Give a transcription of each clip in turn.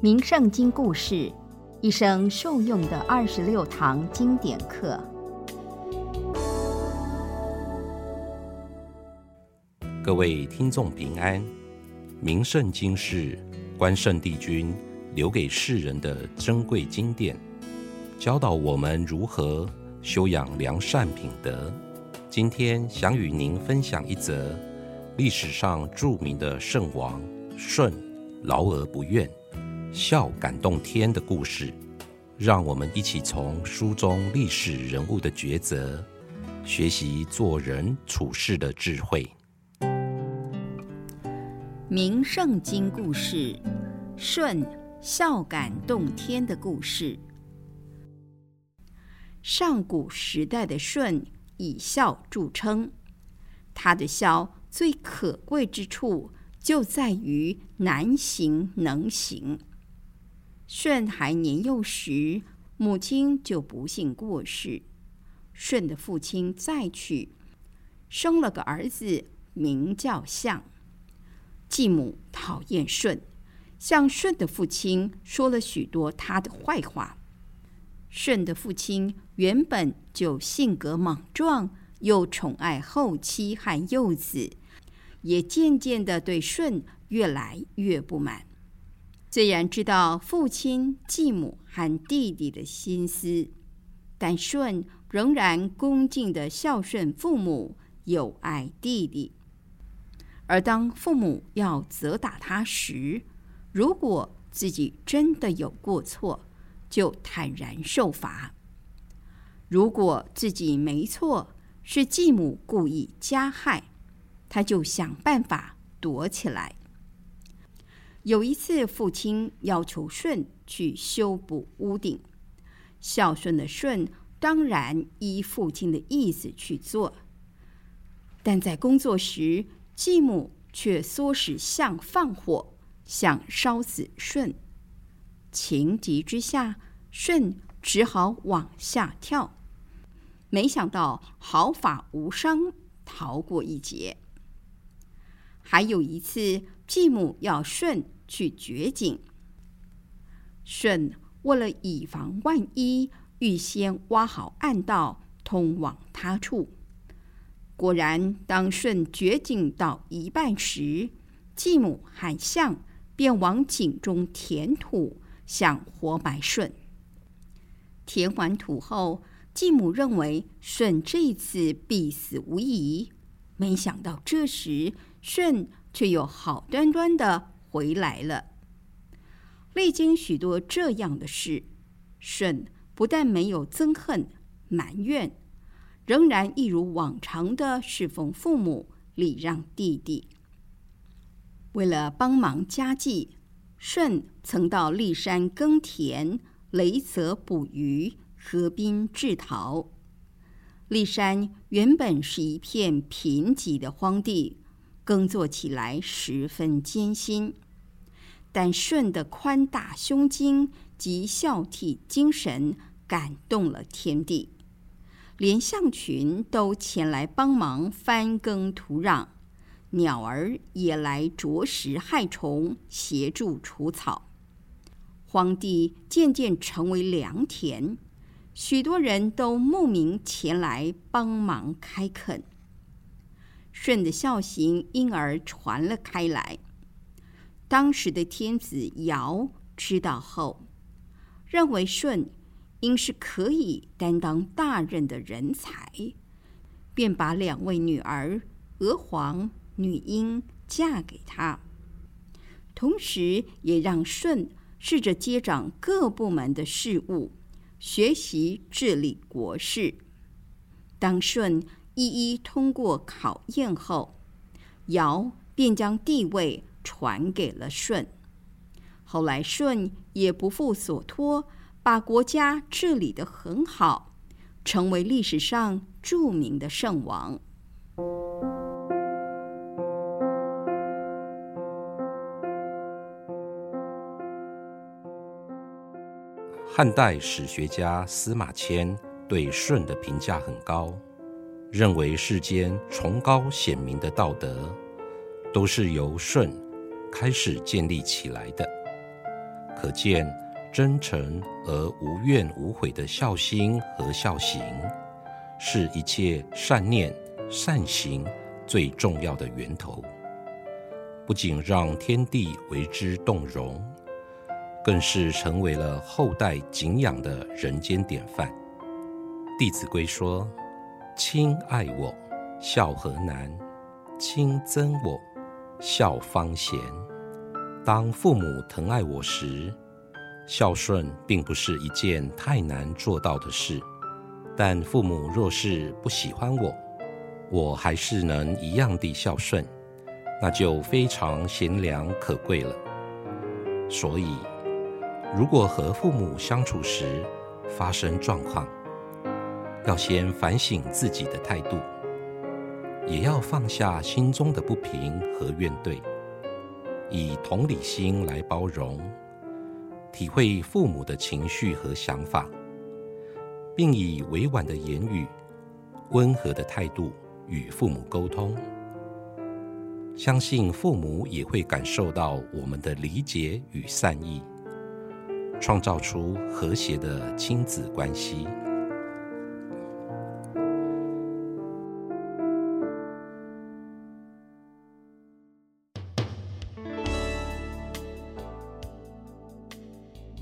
名圣经故事，一生受用的二十六堂经典课。各位听众平安，名圣经是关圣帝君留给世人的珍贵经典，教导我们如何修养良善品德。今天想与您分享一则历史上著名的圣王舜劳而不怨。笑感动天的故事，让我们一起从书中历史人物的抉择，学习做人处事的智慧。名圣经故事：舜孝感动天的故事。上古时代的舜以孝著称，他的孝最可贵之处就在于难行能行。舜还年幼时，母亲就不幸过世。舜的父亲再娶，生了个儿子，名叫象。继母讨厌舜，向舜的父亲说了许多他的坏话。舜的父亲原本就性格莽撞，又宠爱后妻和幼子，也渐渐的对舜越来越不满。虽然知道父亲、继母和弟弟的心思，但舜仍然恭敬的孝顺父母，友爱弟弟。而当父母要责打他时，如果自己真的有过错，就坦然受罚；如果自己没错，是继母故意加害，他就想办法躲起来。有一次，父亲要求舜去修补屋顶，孝顺的舜当然依父亲的意思去做。但在工作时，继母却唆使象放火，想烧死舜。情急之下，舜只好往下跳，没想到毫发无伤，逃过一劫。还有一次，继母要舜。去掘井，舜为了以防万一，预先挖好暗道，通往他处。果然，当舜掘井到一半时，继母和象便往井中填土，想活埋舜。填完土后，继母认为舜这次必死无疑，没想到这时舜却又好端端的。回来了。历经许多这样的事，舜不但没有憎恨埋怨，仍然一如往常的侍奉父母、礼让弟弟。为了帮忙家计，舜曾到骊山耕田、雷泽捕鱼、河滨制陶。骊山原本是一片贫瘠的荒地。耕作起来十分艰辛，但舜的宽大胸襟及孝悌精神感动了天地，连象群都前来帮忙翻耕土壤，鸟儿也来啄食害虫，协助除草，荒地渐渐成为良田，许多人都慕名前来帮忙开垦。舜的孝行因而传了开来。当时的天子尧知道后，认为舜应是可以担当大任的人才，便把两位女儿娥皇、女英嫁给他，同时也让舜试着接掌各部门的事务，学习治理国事。当舜。一一通过考验后，尧便将帝位传给了舜。后来舜也不负所托，把国家治理得很好，成为历史上著名的圣王。汉代史学家司马迁对舜的评价很高。认为世间崇高显明的道德，都是由舜开始建立起来的。可见真诚而无怨无悔的孝心和孝行，是一切善念善行最重要的源头。不仅让天地为之动容，更是成为了后代敬仰的人间典范。《弟子规》说：“亲爱我，孝何难；亲憎我，孝方贤。”当父母疼爱我时，孝顺并不是一件太难做到的事。但父母若是不喜欢我，我还是能一样地孝顺。那就非常贤良可贵了。所以，如果和父母相处时发生状况，要先反省自己的态度，也要放下心中的不平和怨怼，以同理心来包容、体会父母的情绪和想法，并以委婉的言语、温和的态度与父母沟通。相信父母也会感受到我们的理解与善意，创造出和谐的亲子关系。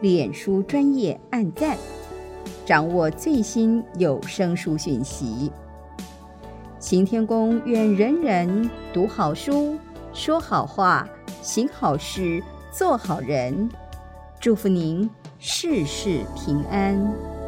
脸书专业按赞，掌握最新有声书讯息。行天宫愿人人读好书、说好话、行好事、做好人，祝福您事事平安。